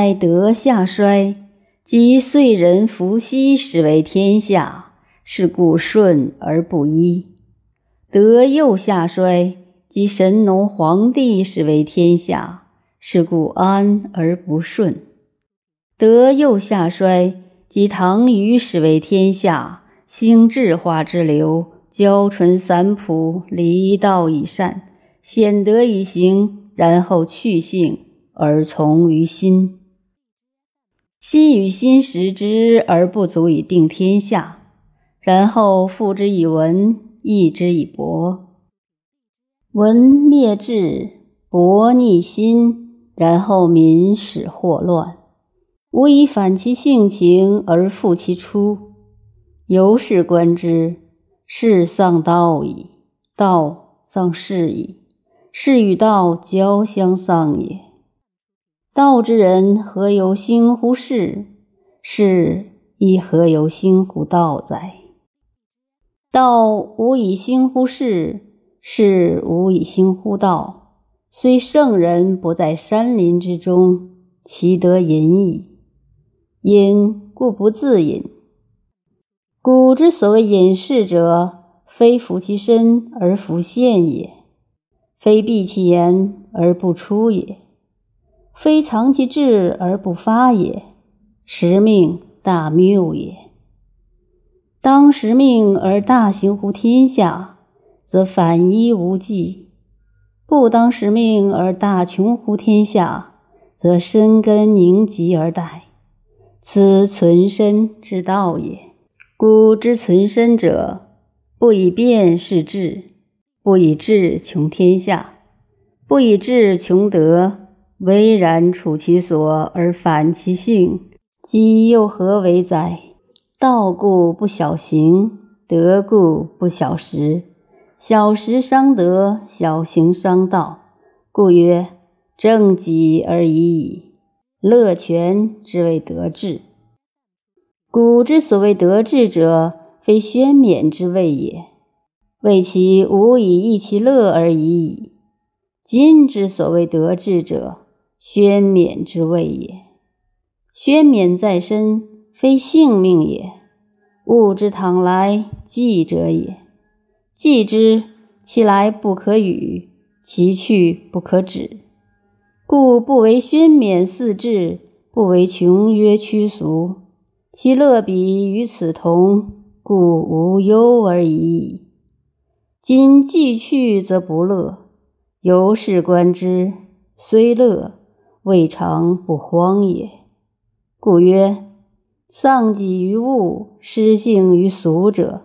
待德下衰，即岁人伏羲，始为天下，是故顺而不依；德又下衰，即神农皇帝，始为天下，是故安而不顺；德又下衰，即唐虞，始为天下，兴智化之流，交纯三朴，离道以善，显德以行，然后去性。而从于心，心与心识之而不足以定天下，然后复之以文，义之以博。文灭志，博逆心，然后民始祸乱，无以反其性情而复其初。由是观之，是丧道矣，道丧事矣，是与道交相丧也。道之人何由心乎事？是亦何由心乎道哉？道无以心乎事，事无以心乎道。虽圣人不在山林之中，其得隐矣。隐故不自隐。古之所谓隐士者，非服其身而弗现也，非闭其言而不出也。非藏其志而不发也，时命大谬也。当时命而大行乎天下，则反一无忌；不当时命而大穷乎天下，则深根凝集而殆。此存身之道也。古之存身者，不以变是智，不以智穷天下，不以智穷德。巍然处其所而反其性，即又何为哉？道故不小行，德故不小时。小时伤德，小行伤道，故曰正己而已矣。乐全之谓德治。古之所谓德治者，非宣冕之谓也，谓其无以益其乐而已矣。今之所谓德治者，宣冕之谓也，宣冕在身，非性命也。物之倘来，继者也。继之，其来不可与，其去不可止。故不为宣冕四志，不为穷曰屈俗。其乐彼与此同，故无忧而已矣。今既去则不乐，由是观之，虽乐。未尝不荒也。故曰：丧己于物，失性于俗者，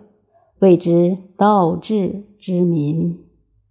谓之道治之民。